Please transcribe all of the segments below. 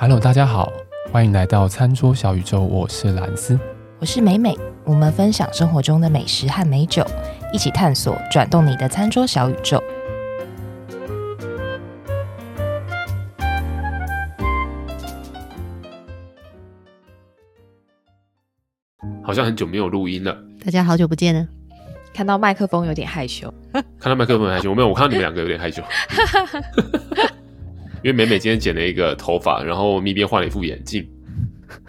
Hello，大家好，欢迎来到餐桌小宇宙，我是兰斯，我是美美，我们分享生活中的美食和美酒，一起探索转动你的餐桌小宇宙。好像很久没有录音了，大家好久不见呢。看到麦克风有点害羞，看到麦克风害羞，我没有，我看到你们两个有点害羞。因为美美今天剪了一个头发，然后咪边换了一副眼镜，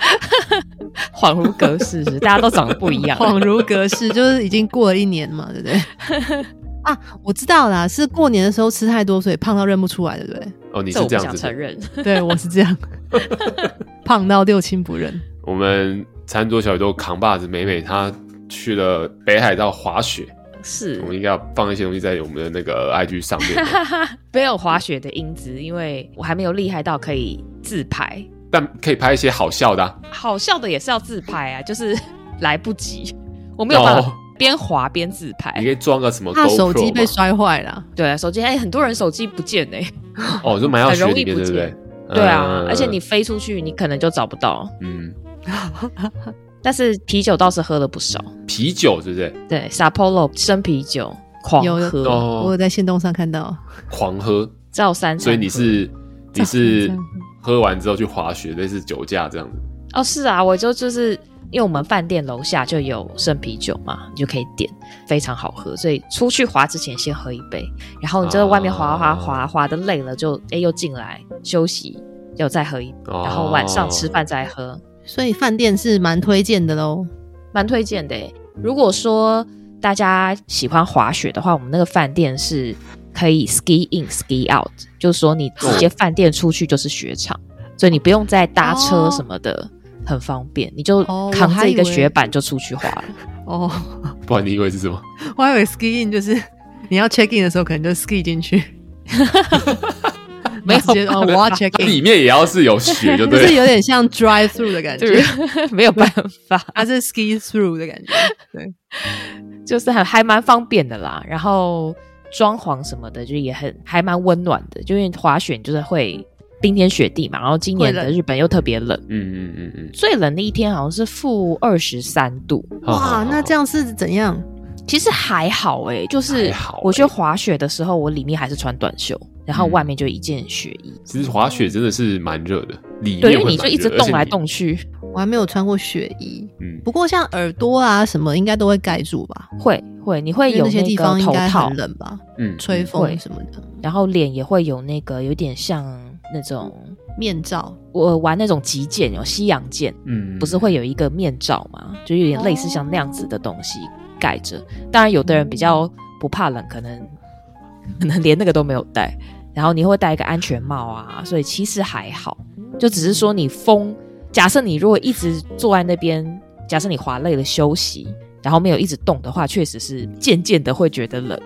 恍如隔世，大家都长得不一样。恍如隔世，就是已经过了一年嘛，对不对？啊，我知道啦，是过年的时候吃太多，所以胖到认不出来，对不对？哦，你是这样子，想承认？对，我是这样，胖到六亲不认。我们餐桌小宇宙扛把子美美，她去了北海道滑雪。是，我们应该要放一些东西在我们的那个 IG 上面，没有滑雪的英姿，因为我还没有厉害到可以自拍，但可以拍一些好笑的、啊，好笑的也是要自拍啊，就是来不及，我没有办法边滑边自拍。你可以装个什么？他手机被摔坏了，对啊，手机哎，很多人手机不见哎、欸，哦，就蛮要容易不见，对不对？对啊，嗯、而且你飞出去，你可能就找不到，嗯。但是啤酒倒是喝了不少，啤酒是不是？对，Sapporo 生啤酒狂喝，哦、我有在线动上看到，狂喝，照三，所以你是你是喝。完之后去滑雪，类似酒驾这样？子？哦，是啊，我就就是因为我们饭店楼下就有生啤酒嘛，你就可以点，非常好喝，所以出去滑之前先喝一杯，然后你就在外面滑滑滑滑的累了就，哎又进来休息，又再喝一杯，然后晚上吃饭再喝。所以饭店是蛮推荐的喽，蛮推荐的。如果说大家喜欢滑雪的话，我们那个饭店是可以 ski in ski out，就是说你直接饭店出去就是雪场，哦、所以你不用再搭车什么的，哦、很方便，你就扛着一个雪板就出去滑了。哦，不然你以为是什么？我还以为 ski in 就是你要 check in 的时候可能就 ski 进去。没有我要 check in，里面也要是有雪，就对，就是有点像 drive through 的感觉，没有办法，它是 ski through 的感觉，对，就是还还蛮方便的啦。然后装潢什么的，就也很还蛮温暖的，就因为滑雪就是会冰天雪地嘛。然后今年的日本又特别冷，嗯嗯嗯嗯，最冷的一天好像是负二十三度，哇，那这样是怎样？其实还好哎、欸，就是我去滑雪的时候，我里面还是穿短袖。然后外面就一件雪衣。嗯、其实滑雪真的是蛮热的，里面对，因为你就一直动来动去。我还没有穿过雪衣，嗯，不过像耳朵啊什么，应该都会盖住吧？会会，你会有那，那些地方应该很冷吧？嗯，吹风什么的。然后脸也会有那个有点像那种面罩。我玩那种极剑，有西洋剑，嗯，不是会有一个面罩吗？就有点类似像那样子的东西盖着。当然，有的人比较不怕冷，可能可能连那个都没有戴。然后你会戴一个安全帽啊，所以其实还好，就只是说你风。假设你如果一直坐在那边，假设你滑累了休息，然后没有一直动的话，确实是渐渐的会觉得冷，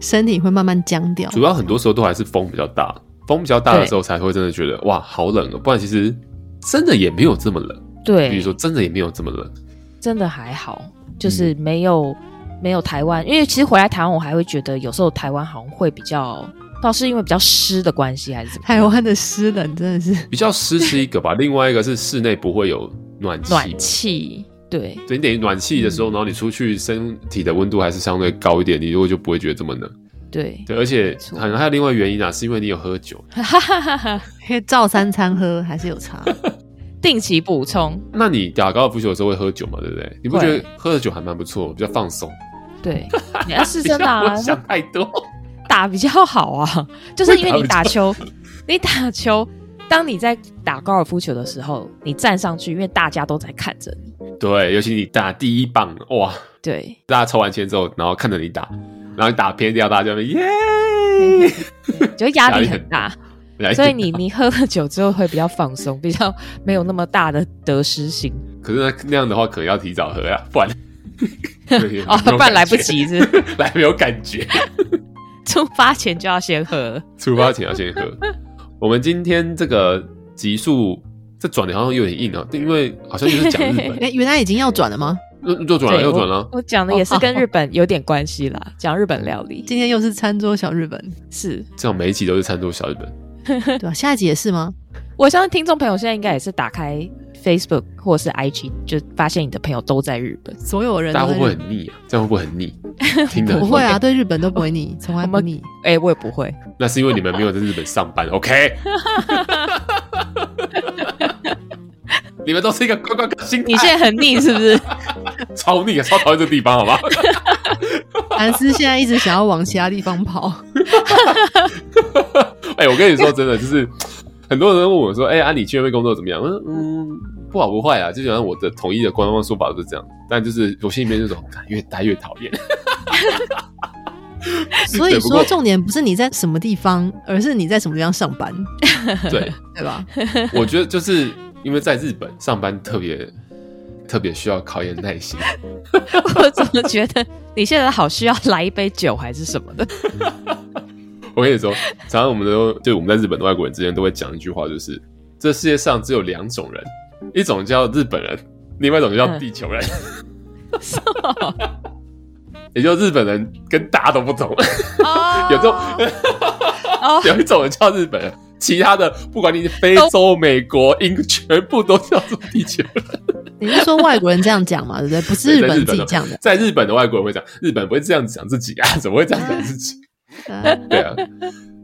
身体会慢慢僵掉。主要很多时候都还是风比较大，风比较大的时候才会真的觉得哇好冷哦，不然其实真的也没有这么冷。对，比如说真的也没有这么冷，真的还好，就是没有、嗯、没有台湾，因为其实回来台湾我还会觉得有时候台湾好像会比较。倒是因为比较湿的关系，还是？台湾的湿冷真的是比较湿是一个吧，另外一个是室内不会有暖气。暖气，对，所以你等于暖气的时候，嗯、然后你出去身体的温度还是相对高一点，你如果就不会觉得这么冷。对对，而且可能还有另外原因啊，是因为你有喝酒，因为照三餐喝还是有差，定期补充。那你打高尔夫球的时候会喝酒吗？对不对？你不觉得喝的酒还蛮不错，比较放松？对，你要是真的啊，想太多。打比较好啊，就是因为你打球，你打球，当你在打高尔夫球的时候，你站上去，因为大家都在看着你。对，尤其你打第一棒，哇，对，大家抽完签之后，然后看着你打，然后你打偏掉，大家就会耶，就压力很大。所以你你喝了酒之后会比较放松，比较没有那么大的得失心。可是那那样的话，可能要提早喝呀，不然 哦，不然来不及是，是来没有感觉。出发前就要先喝，出发前要先喝。我们今天这个集数，这转的好像有点硬啊，因为好像就是讲日本。哎，原来已经要转了吗？又转了，又转了。我讲的也是跟日本有点关系啦，讲日本料理。今天又是餐桌小日本，是这样，每一集都是餐桌小日本，对吧？下一集也是吗？我相信听众朋友现在应该也是打开 Facebook 或者是 IG，就发现你的朋友都在日本，所有人大家会不会很腻啊？这样会不会很腻？听的不会啊，对日本都不会腻，从来不腻。哎、欸，我也不会。那是因为你们没有在日本上班，OK？你们都是一个观光客心态。你现在很腻是不是？超腻啊，超讨厌这个地方，好吧？兰斯现在一直想要往其他地方跑。哎、欸，我跟你说真的，就是很多人问我说：“哎、欸，啊，你去那边工作怎么样？”我说：“嗯，不好不坏啊，就好像我的统一的官方说法都是这样。但就是我心里面那种，越待越讨厌。所以说，重点不是你在什么地方，而是你在什么地方上班，对对吧？我觉得就是因为在日本上班特别特别需要考验耐心。我怎么觉得你现在好需要来一杯酒还是什么的？我跟你说，常常我们都就我们在日本的外国人之间都会讲一句话，就是这世界上只有两种人，一种叫日本人，另外一种叫地球人。嗯、也就日本人跟大家都不同，哦、有这种、哦、有一种人叫日本人，其他的不管你是非洲、美国、英，全部都叫做地球人。你是说外国人这样讲嘛？对不对？不是日本自己讲的，在日本的外国人会讲，日本不会这样讲自己啊？怎么会这样讲自己？对啊，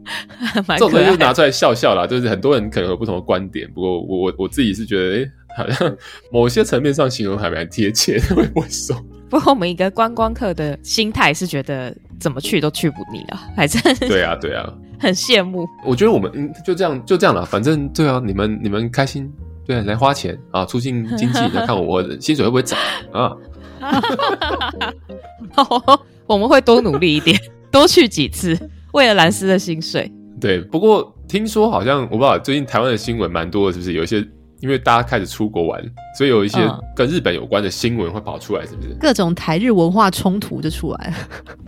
这种东西就拿出来笑笑啦。就是很多人可能有不同的观点，不过我我我自己是觉得，哎、欸，好像某些层面上形容还蛮贴切的。我也不会说，不过我们一个观光客的心态是觉得怎么去都去不腻啊，反正对啊对啊，很羡慕。我觉得我们嗯就这样就这样了，反正对啊，你们你们开心，对啊，来花钱啊，促进经济，来看我，我薪水会不会涨 啊？好，我们会多努力一点。多去几次，为了蓝斯的薪水。对，不过听说好像我不知道，最近台湾的新闻蛮多的，是不是？有一些因为大家开始出国玩，所以有一些跟日本有关的新闻会跑出来，是不是？各种台日文化冲突就出来了。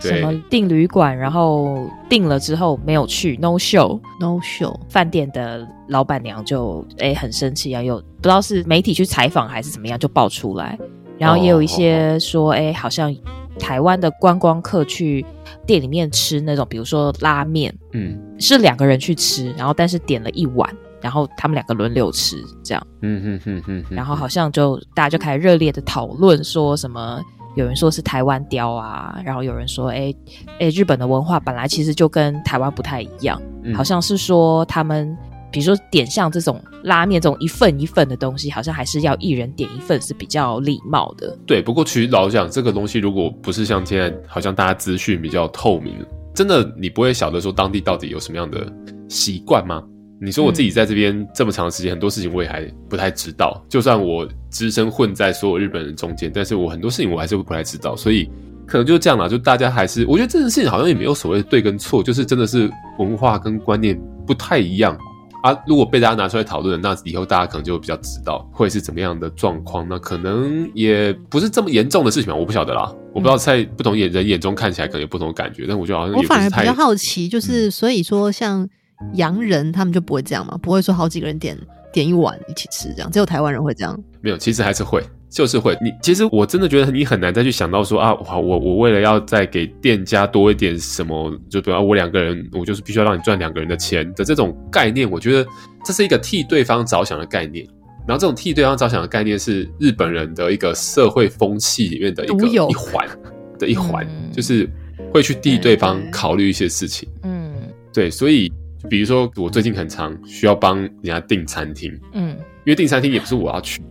什么订旅馆，然后订了之后没有去，no show，no show。饭店的老板娘就哎很生气啊，又不知道是媒体去采访还是怎么样，就爆出来。然后也有一些说，哎、哦，好像。台湾的观光客去店里面吃那种，比如说拉面，嗯，是两个人去吃，然后但是点了一碗，然后他们两个轮流吃，这样，嗯嗯嗯嗯，然后好像就大家就开始热烈的讨论，说什么有人说是台湾雕啊，然后有人说，哎哎，日本的文化本来其实就跟台湾不太一样，嗯、好像是说他们。比如说点像这种拉面这种一份一份的东西，好像还是要一人点一份是比较礼貌的。对，不过其实老实讲，这个东西如果不是像现在，好像大家资讯比较透明，真的你不会晓得说当地到底有什么样的习惯吗？你说我自己在这边这么长时间，很多事情我也还不太知道。就算我只身混在所有日本人中间，但是我很多事情我还是会不太知道。所以可能就这样啦，就大家还是我觉得这件事情好像也没有所谓的对跟错，就是真的是文化跟观念不太一样。啊，如果被大家拿出来讨论，那以后大家可能就会比较知道会是怎么样的状况。那可能也不是这么严重的事情吧，我不晓得啦。我不知道在不同眼人眼中看起来可能有不同的感觉，但我觉得好像我反而比较好奇，就是所以说像洋人他们就不会这样嘛，不会说好几个人点点一碗一起吃这样，只有台湾人会这样。没有，其实还是会。就是会，你其实我真的觉得你很难再去想到说啊，我我我为了要再给店家多一点什么，就比如我两个人，我就是必须要让你赚两个人的钱的这种概念，我觉得这是一个替对方着想的概念。然后这种替对方着想的概念是日本人的一个社会风气里面的一个一环 的一环，就是会去替对方考虑一些事情。嗯，对，所以比如说我最近很常需要帮人家订餐厅，嗯，因为订餐厅也不是我要去。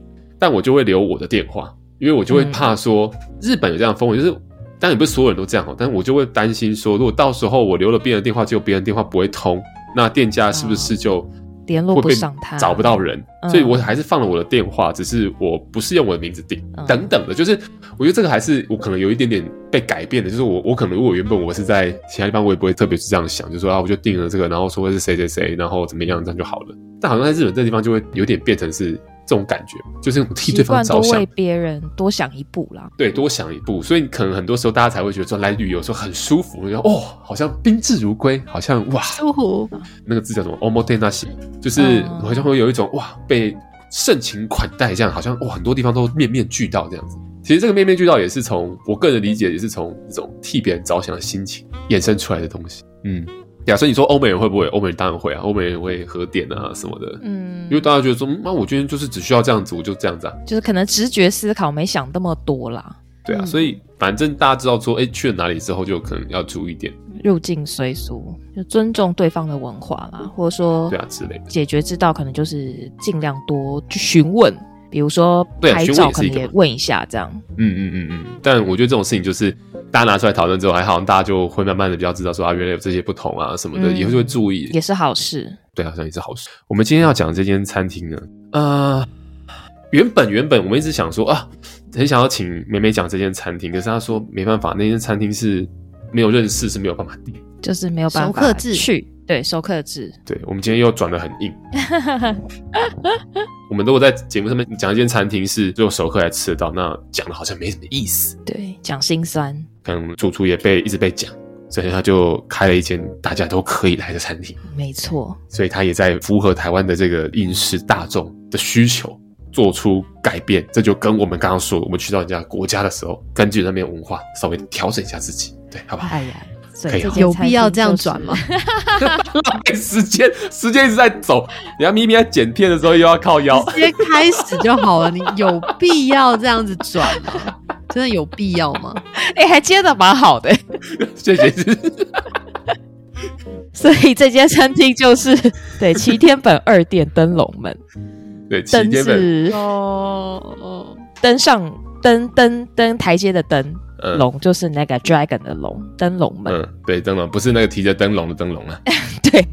但我就会留我的电话，因为我就会怕说日本有这样的风气，就是当然也不是所有人都这样哦，但是我就会担心说，如果到时候我留了别人的电话，结果别人电话不会通，那店家是不是就 联络不上他，找不到人？所以我还是放了我的电话，只是我不是用我的名字订，等等的，就是我觉得这个还是我可能有一点点被改变的，就是我我可能如果原本我是在其他地方，我也不会特别去这样想，就是说啊，我就订了这个，然后说是谁谁谁，然后怎么样这样就好了。但好像在日本这个地方就会有点变成是。这种感觉就是替对方着想，为别人多想一步啦。对，多想一步，所以可能很多时候大家才会觉得说来旅游的时候很舒服，然后哦，好像宾至如归，好像哇，舒服。那个字叫什么？omotenashi，就是好像会有一种哇，被盛情款待这样，好像哇，很多地方都面面俱到这样子。其实这个面面俱到也是从我个人的理解，也是从这种替别人着想的心情衍生出来的东西。嗯。对啊，所以你说欧美人会不会？欧美人当然会啊，欧美人会喝点啊什么的。嗯，因为大家觉得说，那、嗯、我今天就是只需要这样子，我就这样子啊。就是可能直觉思考，没想那么多啦。对啊，嗯、所以反正大家知道说，哎，去了哪里之后，就可能要注意点。入境随俗，就尊重对方的文化啦，或者说对啊之类的。解决之道可能就是尽量多去询问，比如说拍照可能也问一下这样。嗯嗯嗯嗯。但我觉得这种事情就是。大家拿出来讨论之后，还好，大家就会慢慢的比较知道说啊，原来有这些不同啊什么的，以后就会注意，也是好事。对，好像也是好事。我们今天要讲这间餐厅呢，呃，原本原本我们一直想说啊，很想要请美美讲这间餐厅，可是她说没办法，那间餐厅是没有认识，是没有办法订，就是没有办法去。对，收客制。对，我们今天又转的很硬。我们如果在节目上面讲一间餐厅是只有熟客来吃得到，那讲的好像没什么意思。对，讲心酸。可能主厨也被一直被讲，所以他就开了一间大家都可以来的餐厅。没错。所以他也在符合台湾的这个饮食大众的需求，做出改变。这就跟我们刚刚说，我们去到人家国家的时候，根据那边文化稍微调整一下自己，对，好不好？哎呀。可以有必要这样转吗？浪费时间，时间一直在走。你看咪咪在剪片的时候又要靠腰，直接开始就好了。你有必要这样子转吗？真的有必要吗？哎、欸，还接的蛮好的，谢谢。所以这间餐厅就是对齐天本二店灯笼门，对七天本哦，登上登登登台阶的登。龙、嗯、就是那个 dragon 的龙，灯笼门。嗯，对，灯笼不是那个提着灯笼的灯笼啊。对，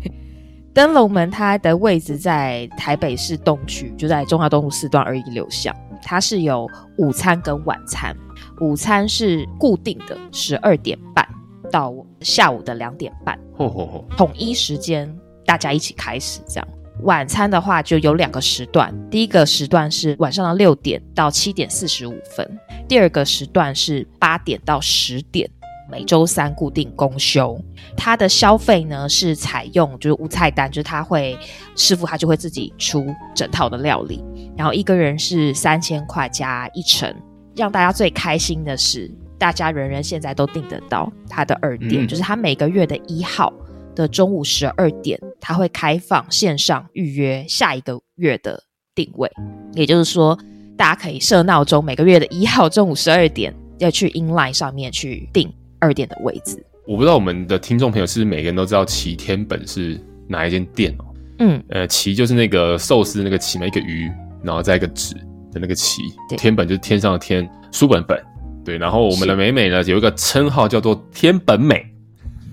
灯笼门它的位置在台北市东区，就在中华东路四段二一六巷。它是有午餐跟晚餐，午餐是固定的十二点半到下午的两点半，吼吼吼，统一时间大家一起开始这样。晚餐的话就有两个时段，第一个时段是晚上的六点到七点四十五分，第二个时段是八点到十点，每周三固定公休。它的消费呢是采用就是无菜单，就是他会师傅他就会自己出整套的料理，然后一个人是三千块加一成。让大家最开心的是，大家人人现在都订得到他的二店，就是他每个月的一号。的中午十二点，他会开放线上预约下一个月的定位，也就是说，大家可以设闹钟，每个月的一号中午十二点要去 inline 上面去订二店的位置。我不知道我们的听众朋友是不是每个人都知道齐天本是哪一间店哦？嗯，呃，齐就是那个寿司那个齐嘛，一个鱼，然后再一个纸的那个齐，天本就是天上的天，书本本，对。然后我们的美美呢有一个称号叫做天本美。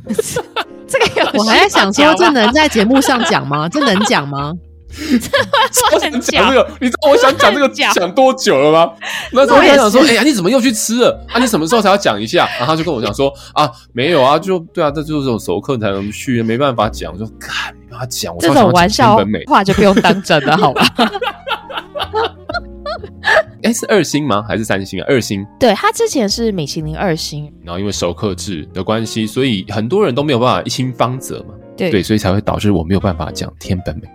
这个有我还在想说，这能在节目上讲吗？这能讲吗？我想讲这个，你知道我想讲这个讲多久了吗？那时候我想说，哎呀，你怎么又去吃了？啊，你什么时候才要讲一下？然后他就跟我讲说，啊，没有啊，就对啊，这就是这种熟客才能去，没办法讲。我说，看没办法讲，我这种玩笑话就不用当真了，好吧？哎，是二星吗？还是三星啊？二星。对，他之前是米其林二星，然后因为熟客制的关系，所以很多人都没有办法一星方泽嘛。对，对，所以才会导致我没有办法讲天本美。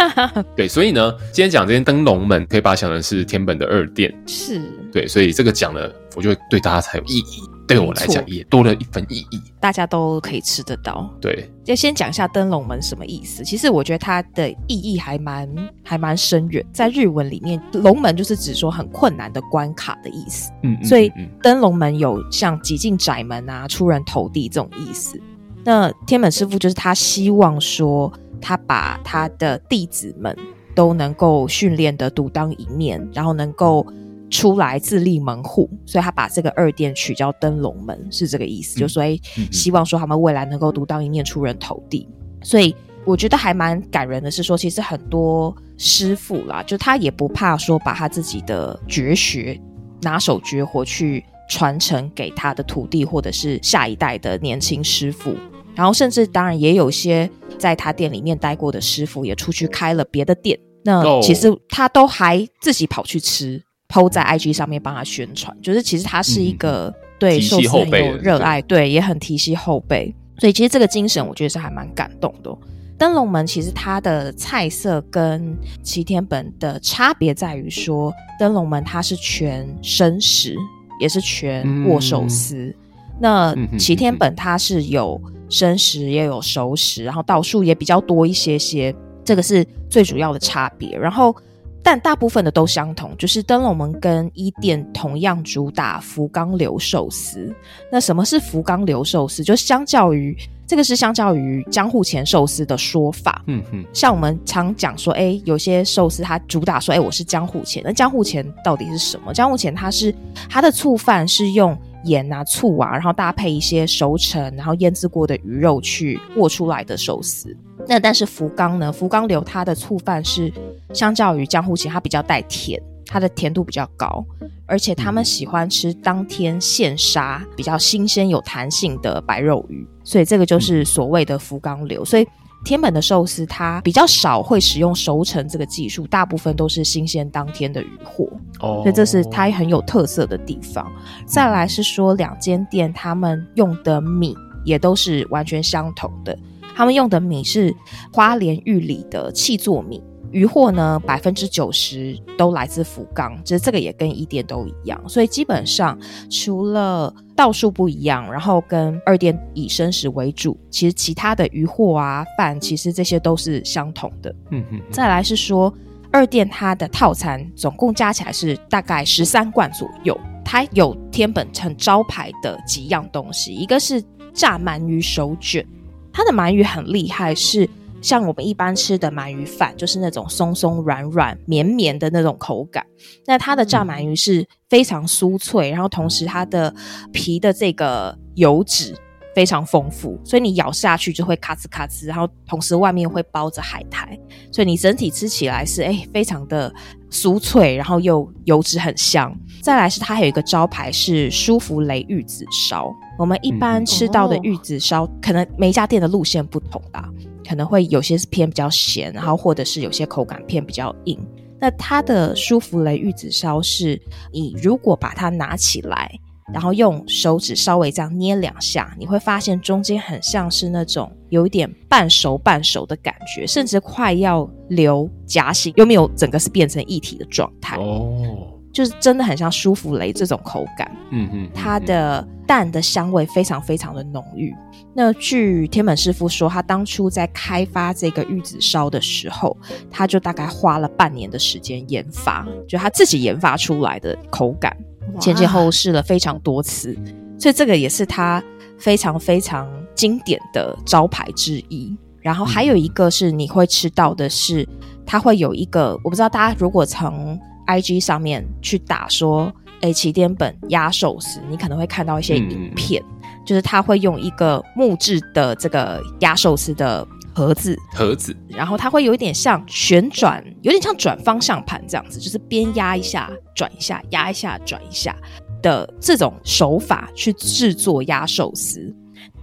对，所以呢，今天讲这间灯笼门，可以把它想成是天本的二店。是。对，所以这个讲了，我就会对大家才有意义。对我来讲也多了一份意义，大家都可以吃得到。对，就先讲一下灯笼门什么意思。其实我觉得它的意义还蛮还蛮深远。在日文里面，龙门就是指说很困难的关卡的意思。嗯，所以灯笼门有像挤进窄门啊、出人头地这种意思。那天本师傅就是他希望说，他把他的弟子们都能够训练的独当一面，然后能够。出来自立门户，所以他把这个二殿取叫灯笼门，是这个意思。嗯、就所以希望说他们未来能够独当一面，出人头地。所以我觉得还蛮感人的是说，其实很多师傅啦，就他也不怕说把他自己的绝学、拿手绝活去传承给他的徒弟或者是下一代的年轻师傅。然后甚至当然也有些在他店里面待过的师傅也出去开了别的店，那其实他都还自己跑去吃。PO 在 IG 上面帮他宣传，就是其实他是一个、嗯、对寿司很有热爱，对，也很提携后辈，所以其实这个精神我觉得是还蛮感动的。灯笼门其实它的菜色跟齐天本的差别在于说，灯笼门它是全生食，也是全握寿司，嗯、那齐天本它是有生食也有熟食，然后道数也比较多一些些，这个是最主要的差别。然后。但大部分的都相同，就是灯笼门跟一店同样主打福冈流寿司。那什么是福冈流寿司？就相较于这个是相较于江户前寿司的说法。嗯嗯，像我们常讲说，哎，有些寿司它主打说，哎，我是江户前。那江户前到底是什么？江户前它是它的醋饭是用盐啊、醋啊，然后搭配一些熟成然后腌制过的鱼肉去握出来的寿司。那但是福冈呢？福冈流它的醋饭是相较于江户前，它比较带甜，它的甜度比较高，而且他们喜欢吃当天现杀、比较新鲜、有弹性的白肉鱼，所以这个就是所谓的福冈流。所以天本的寿司它比较少会使用熟成这个技术，大部分都是新鲜当天的鱼货。哦，所以这是它很有特色的地方。再来是说两间店他们用的米也都是完全相同的。他们用的米是花莲玉里的气作米，鱼货呢百分之九十都来自福冈，其实这个也跟一店都一样，所以基本上除了道数不一样，然后跟二店以生食为主，其实其他的鱼货啊饭其实这些都是相同的。嗯嗯。再来是说二店它的套餐总共加起来是大概十三罐左右，它有天本很招牌的几样东西，一个是炸鳗鱼手卷。它的鳗鱼很厉害，是像我们一般吃的鳗鱼饭，就是那种松松软软、绵绵的那种口感。那它的炸鳗鱼是非常酥脆，然后同时它的皮的这个油脂非常丰富，所以你咬下去就会咔吱咔吱，然后同时外面会包着海苔，所以你整体吃起来是哎非常的酥脆，然后又油脂很香。再来是它还有一个招牌是舒芙蕾玉子烧。我们一般吃到的玉子烧，可能每一家店的路线不同啦，可能会有些是偏比较咸，然后或者是有些口感偏比较硬。那它的舒芙蕾玉子烧是，你如果把它拿起来，然后用手指稍微这样捏两下，你会发现中间很像是那种有一点半熟半熟的感觉，甚至快要流夹心，又没有整个是变成一体的状态。哦。就是真的很像舒芙蕾这种口感，嗯嗯，它的蛋的香味非常非常的浓郁。那据天本师傅说，他当初在开发这个玉子烧的时候，他就大概花了半年的时间研发，就他自己研发出来的口感，前前后后试了非常多次，所以这个也是他非常非常经典的招牌之一。然后还有一个是你会吃到的是，它会有一个，我不知道大家如果从 IG 上面去打说，诶，起点本压寿司，你可能会看到一些影片，嗯、就是他会用一个木质的这个压寿司的盒子，盒子，然后它会有一点像旋转，有点像转方向盘这样子，就是边压一下转一下，压一下转一下的这种手法去制作压寿司。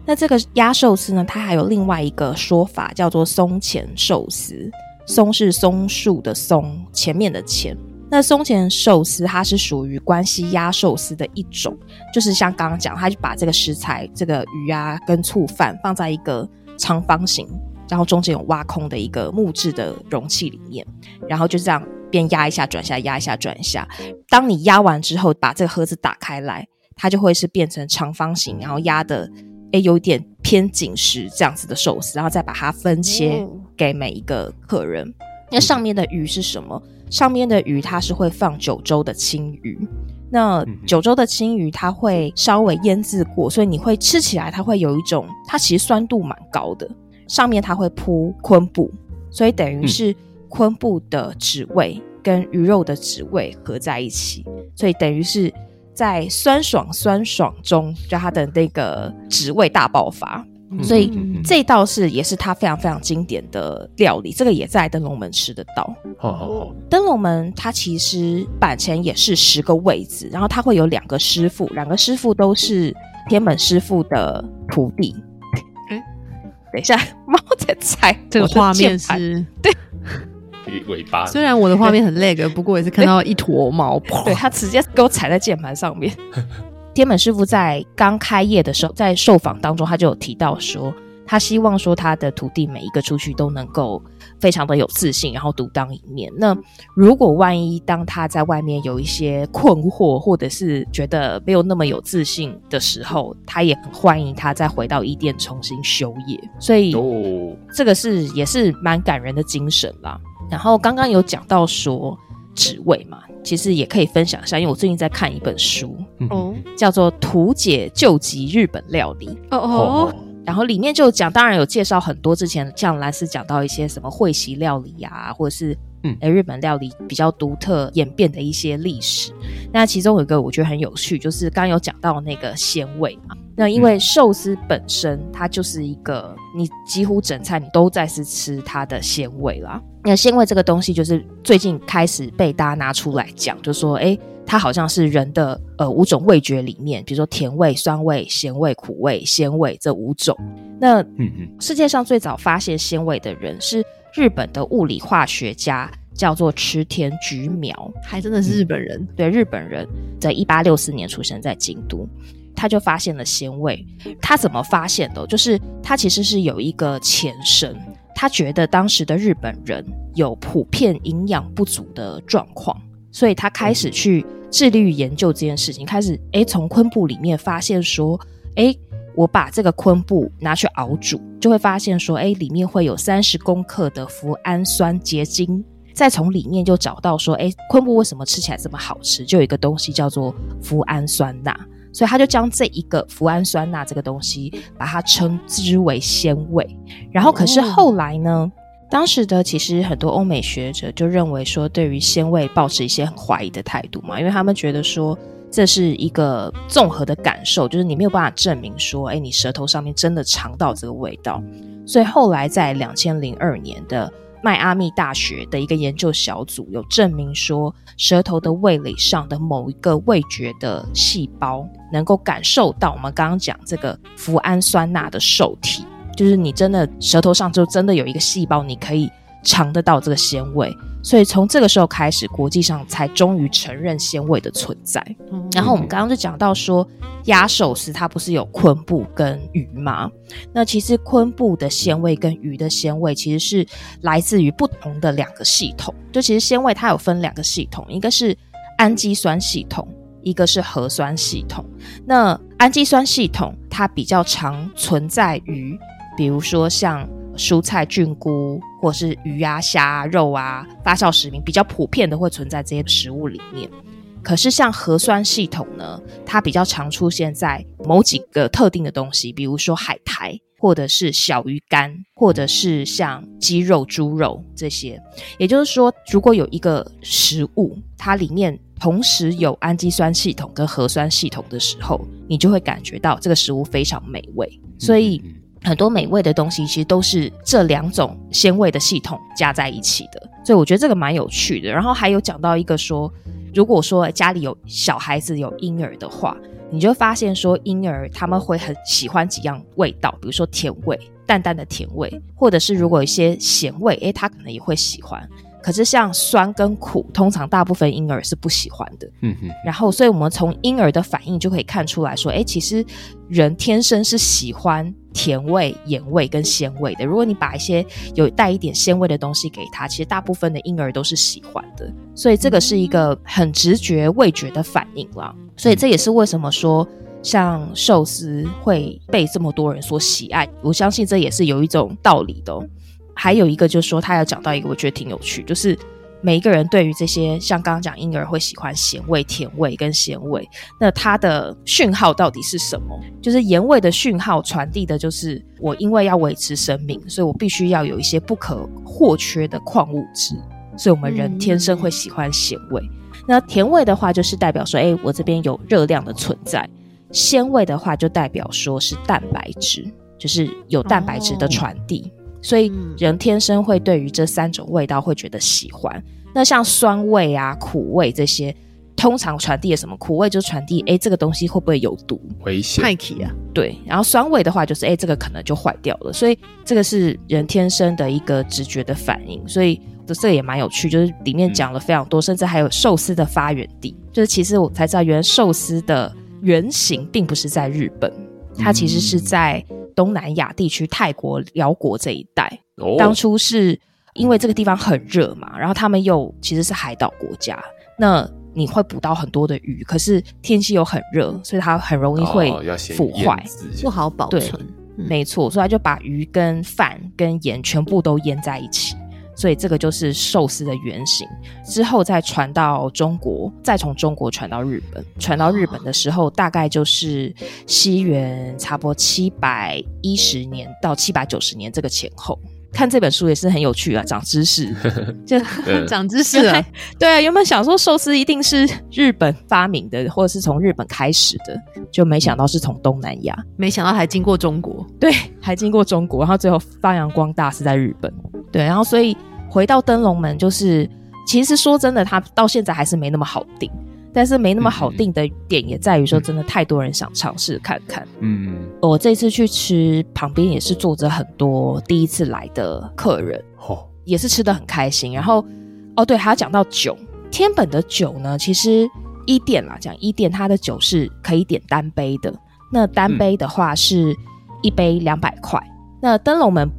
那这个压寿司呢，它还有另外一个说法，叫做松前寿司，松是松树的松，前面的前。那松前寿司它是属于关西鸭寿司的一种，就是像刚刚讲，它就把这个食材，这个鱼啊跟醋饭放在一个长方形，然后中间有挖空的一个木质的容器里面，然后就这样边压一下转一下，压一下转一下。当你压完之后，把这个盒子打开来，它就会是变成长方形，然后压的诶有点偏紧实这样子的寿司，然后再把它分切给每一个客人。那上面的鱼是什么？上面的鱼它是会放九州的青鱼，那九州的青鱼它会稍微腌制过，所以你会吃起来它会有一种，它其实酸度蛮高的。上面它会铺昆布，所以等于是昆布的脂味跟鱼肉的脂味合在一起，所以等于是在酸爽酸爽中，就它的那个脂味大爆发。所以这道是也是它非常非常经典的料理，这个也在灯笼门吃得到。好好好，灯笼门它其实板前也是十个位置，然后它会有两个师傅，两个师傅都是天本师傅的徒弟。嗯，等一下，猫在踩这个画面是对尾巴。虽然我的画面很 lag，不过也是看到一坨毛。对，它直接给我踩在键盘上面。天本师傅在刚开业的时候，在受访当中，他就有提到说，他希望说他的徒弟每一个出去都能够非常的有自信，然后独当一面。那如果万一当他在外面有一些困惑，或者是觉得没有那么有自信的时候，他也很欢迎他再回到伊店重新修业。所以，这个是也是蛮感人的精神啦。然后刚刚有讲到说职位嘛，其实也可以分享一下，因为我最近在看一本书，哦，叫做《图解救急日本料理》。哦哦。然后里面就讲，当然有介绍很多之前像兰斯讲到一些什么会席料理啊，或者是嗯，日本料理比较独特演变的一些历史。那其中有一个我觉得很有趣，就是刚刚有讲到那个鲜味嘛。那因为寿司本身它就是一个，你几乎整菜你都在是吃它的鲜味啦。那鲜味这个东西就是最近开始被大家拿出来讲，就说诶。它好像是人的呃五种味觉里面，比如说甜味、酸味、咸味、苦味、鲜味这五种。那嗯嗯，世界上最早发现鲜味的人是日本的物理化学家，叫做池田菊苗，还真的是日本人。对，日本人在一八六四年出生在京都，他就发现了鲜味。他怎么发现的？就是他其实是有一个前身，他觉得当时的日本人有普遍营养不足的状况，所以他开始去。致力于研究这件事情，开始诶，从昆布里面发现说，诶，我把这个昆布拿去熬煮，就会发现说，诶，里面会有三十公克的脯氨酸结晶。再从里面就找到说，诶，昆布为什么吃起来这么好吃？就有一个东西叫做脯氨酸钠，所以他就将这一个脯氨酸钠这个东西，把它称之为鲜味。然后，可是后来呢？当时的其实很多欧美学者就认为说，对于鲜味抱持一些很怀疑的态度嘛，因为他们觉得说这是一个综合的感受，就是你没有办法证明说，哎，你舌头上面真的尝到这个味道。所以后来在两千零二年的迈阿密大学的一个研究小组有证明说，舌头的味蕾上的某一个味觉的细胞能够感受到我们刚刚讲这个脯氨酸钠的受体。就是你真的舌头上就真的有一个细胞，你可以尝得到这个鲜味，所以从这个时候开始，国际上才终于承认鲜味的存在。嗯、然后我们刚刚就讲到说，鸭寿司它不是有昆布跟鱼吗？那其实昆布的鲜味跟鱼的鲜味其实是来自于不同的两个系统。就其实鲜味它有分两个系统，一个是氨基酸系统，一个是核酸系统。那氨基酸系统它比较常存在于比如说像蔬菜、菌菇，或是鱼啊、虾啊、肉啊，发酵食品比较普遍的会存在这些食物里面。可是像核酸系统呢，它比较常出现在某几个特定的东西，比如说海苔，或者是小鱼干，或者是像鸡肉、猪肉这些。也就是说，如果有一个食物，它里面同时有氨基酸系统跟核酸系统的时候，你就会感觉到这个食物非常美味。所以。很多美味的东西其实都是这两种鲜味的系统加在一起的，所以我觉得这个蛮有趣的。然后还有讲到一个说，如果说家里有小孩子有婴儿的话，你就发现说婴儿他们会很喜欢几样味道，比如说甜味、淡淡的甜味，或者是如果一些咸味，诶，他可能也会喜欢。可是像酸跟苦，通常大部分婴儿是不喜欢的。嗯哼。然后，所以我们从婴儿的反应就可以看出来说，哎，其实人天生是喜欢甜味、盐味跟鲜味的。如果你把一些有带一点鲜味的东西给他，其实大部分的婴儿都是喜欢的。所以这个是一个很直觉味觉的反应啦。所以这也是为什么说像寿司会被这么多人所喜爱。我相信这也是有一种道理的哦。还有一个就是说，他要讲到一个我觉得挺有趣，就是每一个人对于这些像刚刚讲婴儿会喜欢咸味、甜味跟咸味，那它的讯号到底是什么？就是盐味的讯号传递的就是我因为要维持生命，所以我必须要有一些不可或缺的矿物质，所以我们人天生会喜欢咸味。嗯。那甜味的话，就是代表说，哎，我这边有热量的存在；鲜味的话，就代表说是蛋白质，就是有蛋白质的传递。哦。所以人天生会对于这三种味道会觉得喜欢。那像酸味啊、苦味这些，通常传递的什么？苦味就传递，哎，这个东西会不会有毒？危险。派气啊。对。然后酸味的话，就是哎，这个可能就坏掉了。所以这个是人天生的一个直觉的反应。所以这这个也蛮有趣，就是里面讲了非常多，甚至还有寿司的发源地。就是其实我才知道，原来寿司的原型并不是在日本，它其实是在东南亚地区，泰国、辽国这一带。哦，当初是因为这个地方很热嘛，然后他们又其实是海岛国家，那你会捕到很多的鱼，可是天气又很热，所以它很容易会腐坏，哦、不好保存。嗯、没错，所以他就把鱼跟饭跟盐全部都腌在一起。所以这个就是寿司的原型，之后再传到中国，再从中国传到日本。传到日本的时候，大概就是西元差不多七百一十年到七百九十年这个前后。看这本书也是很有趣啊，长知识，就长知识啊。对啊，原本想说寿司一定是日本发明的，或者是从日本开始的，就没想到是从东南亚，没想到还经过中国，对，还经过中国，然后最后发扬光大是在日本。对，然后所以。回到灯笼门，就是其实说真的，它到现在还是没那么好订。但是没那么好订的点也在于说，真的太多人想尝试看看。嗯，我这次去吃，旁边也是坐着很多第一次来的客人，哦，也是吃的很开心。然后，哦，对，还要讲到酒，天本的酒呢，其实一店啦，讲一店，它的酒是可以点单杯的。那单杯的话是一杯两百块。那灯笼门。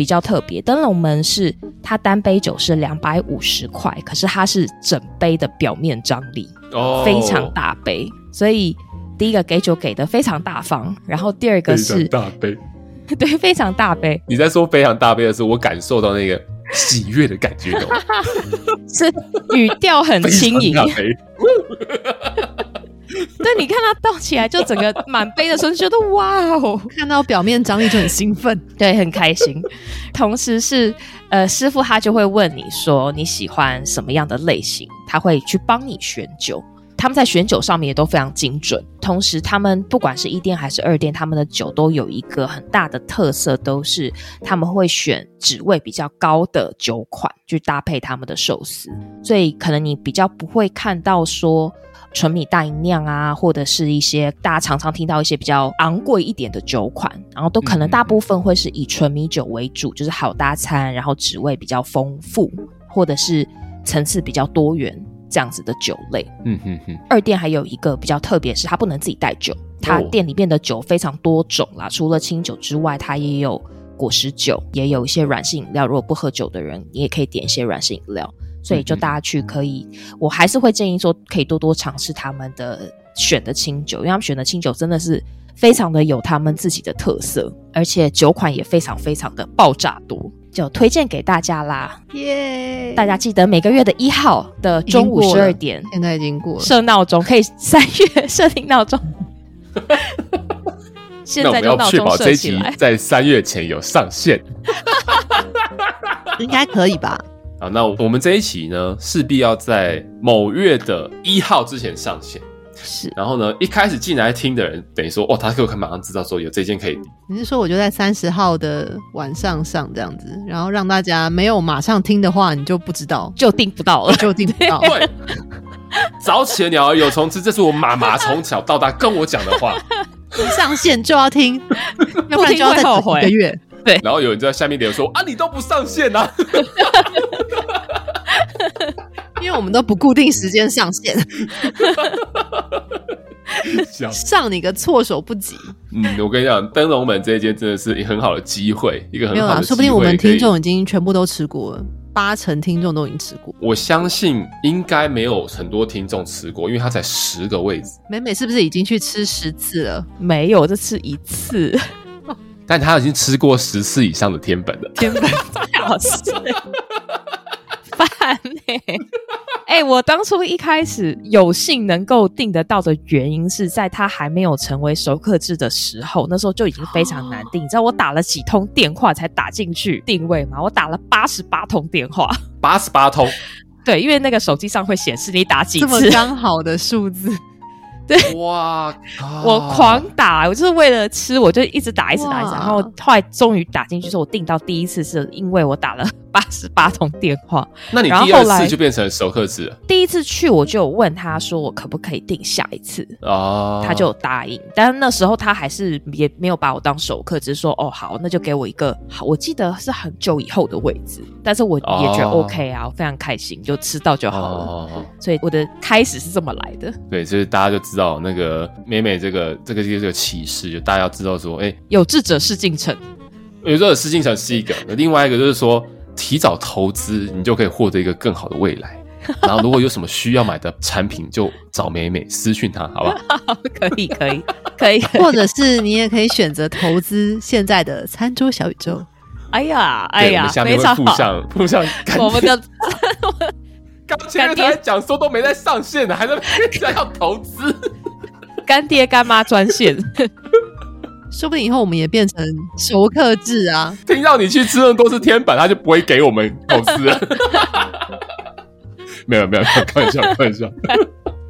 比较特别，灯笼门是它单杯酒是两百五十块，可是它是整杯的表面张力，oh. 非常大杯，所以第一个给酒给的非常大方，然后第二个是大杯，对，非常大杯。你在说非常大杯的时候，我感受到那个喜悦的感觉，是语调很轻盈。对，你看他倒起来就整个满杯的时候，就觉得哇哦，看到表面张力就很兴奋，对，很开心。同时是呃，师傅他就会问你说你喜欢什么样的类型，他会去帮你选酒。他们在选酒上面也都非常精准。同时，他们不管是一店还是二店，他们的酒都有一个很大的特色，都是他们会选职位比较高的酒款去搭配他们的寿司，所以可能你比较不会看到说。纯米大吟酿啊，或者是一些大家常常听到一些比较昂贵一点的酒款，然后都可能大部分会是以纯米酒为主，就是好搭餐，然后滋味比较丰富，或者是层次比较多元这样子的酒类。嗯哼哼。二店还有一个比较特别，是它不能自己带酒，它店里面的酒非常多种啦，除了清酒之外，它也有果实酒，也有一些软性饮料。如果不喝酒的人，你也可以点一些软性饮料。所以就大家去可以，我还是会建议说，可以多多尝试他们的选的清酒，因为他们选的清酒真的是非常的有他们自己的特色，而且酒款也非常非常的爆炸多，就推荐给大家啦！耶！大家记得每个月的一号的中午十二点，现在已经过了，设闹钟可以三月设定闹钟。现在就闹钟设起来，那我们要确保这一集在三月前有上线，应该可以吧？好，那我们这一期呢，势必要在某月的一号之前上线。是，然后呢，一开始进来听的人，等于说，哦，他可以马上知道说有这件可以。你是说，我就在三十号的晚上上这样子，然后让大家没有马上听的话，你就不知道，就订不到了，就订不到。对，早起的鸟儿有虫吃，这是我妈妈从小到大跟我讲的话。一上线就要听，要不然就要再等一个月。对，然后有人就在下面留言说啊，你都不上线啊，因为我们都不固定时间上线，上你个措手不及。嗯，我跟你讲，灯笼门这一间真的是很好的机会，一个很好的说不定我们听众已经全部都吃过了，八成听众都已经吃过。我相信应该没有很多听众吃过，因为它才十个位置。美美是不是已经去吃十次了？没有，这吃一次。但他已经吃过十次以上的天本了。天本最好吃，烦呢？哎，我当初一开始有幸能够订得到的原因，是在他还没有成为熟客制的时候，那时候就已经非常难订。你知道我打了几通电话才打进去定位吗？我打了八十八通电话，八十八通。对，因为那个手机上会显示你打几次，这么刚好的数字。对，哇！我狂打，我就是为了吃，我就一直打，一直打，一直打。然后后来终于打进去，说我订到第一次是因为我打了 八十八通电话。那你第二次就变成熟客制了？第一次去我就问他说我可不可以订下一次哦，他就答应。但是那时候他还是也没有把我当熟客，只是说哦好，那就给我一个好，我记得是很久以后的位置，但是我也觉得 OK 啊，我非常开心，就吃到就好了。所以我的开始是这么来的。对，就是大家就知道。道那个美美这个这个就是个启示，就大家要知道说，哎，有志者事竟成。有志者事竟成是一个，另外一个就是说，提早投资，你就可以获得一个更好的未来。然后如果有什么需要买的产品，就找美美私讯她，好不好？可以，可以，可以。或者是你也可以选择投资现在的餐桌小宇宙。哎呀，哎呀，非常好附上附上我们的。刚前面才讲说都没在上线的，还在在要投资，干爹干妈专线，说不定以后我们也变成熟客制啊！听到你去吃那多是天板，他就不会给我们投资了。没有没有，开玩笑开玩笑，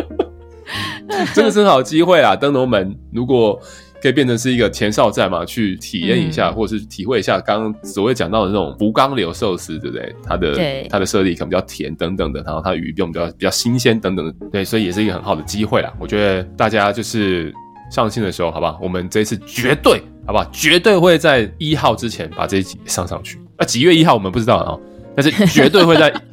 真的是很好机会啊！灯笼门，如果。可以变成是一个前哨站嘛，去体验一下，嗯、或者是体会一下刚刚所谓讲到的那种福冈流寿司，对不对？它的它的设立可能比较甜等等的，然后它的鱼用比较比较新鲜等等的，对，所以也是一个很好的机会啦。我觉得大家就是上线的时候，好不好？我们这一次绝对好不好？绝对会在一号之前把这一集上上去。啊，几月一号我们不知道啊，但是绝对会在。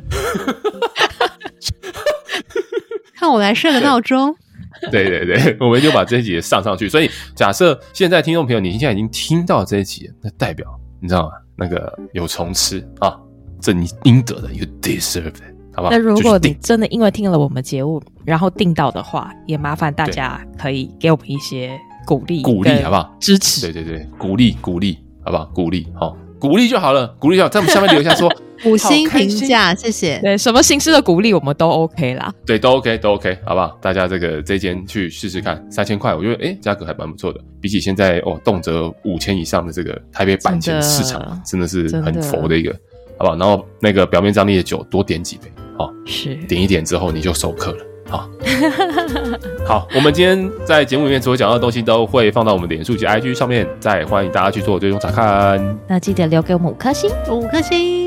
看我来设个闹钟。对对对，我们就把这一集上上去。所以假设现在听众朋友，你现在已经听到这一集，那代表你知道吗？那个有虫吃啊，这你应得的，you deserve it，好不好？那如果你真的因为听了我们节目，然后订到的话，也麻烦大家可以给我们一些鼓励，鼓励好不好？支持，对对对，鼓励鼓励，好不好？鼓励好。鼓励就好了，鼓励就好，在我们下面留下说五星评价，谢谢。对，什么形式的鼓励我们都 OK 啦。对，都 OK，都 OK，好不好？大家这个这间去试试看，三千块，我觉得哎，价格还蛮不错的，比起现在哦动辄五千以上的这个台北板前市场，真的是很佛的一个，好不好？然后那个表面张力的酒多点几杯，好，是点一点之后你就收客了。好，好，我们今天在节目里面所讲到的东西都会放到我们脸书及 IG 上面，再欢迎大家去做追踪查看。那记得留给我们五颗星，五颗星。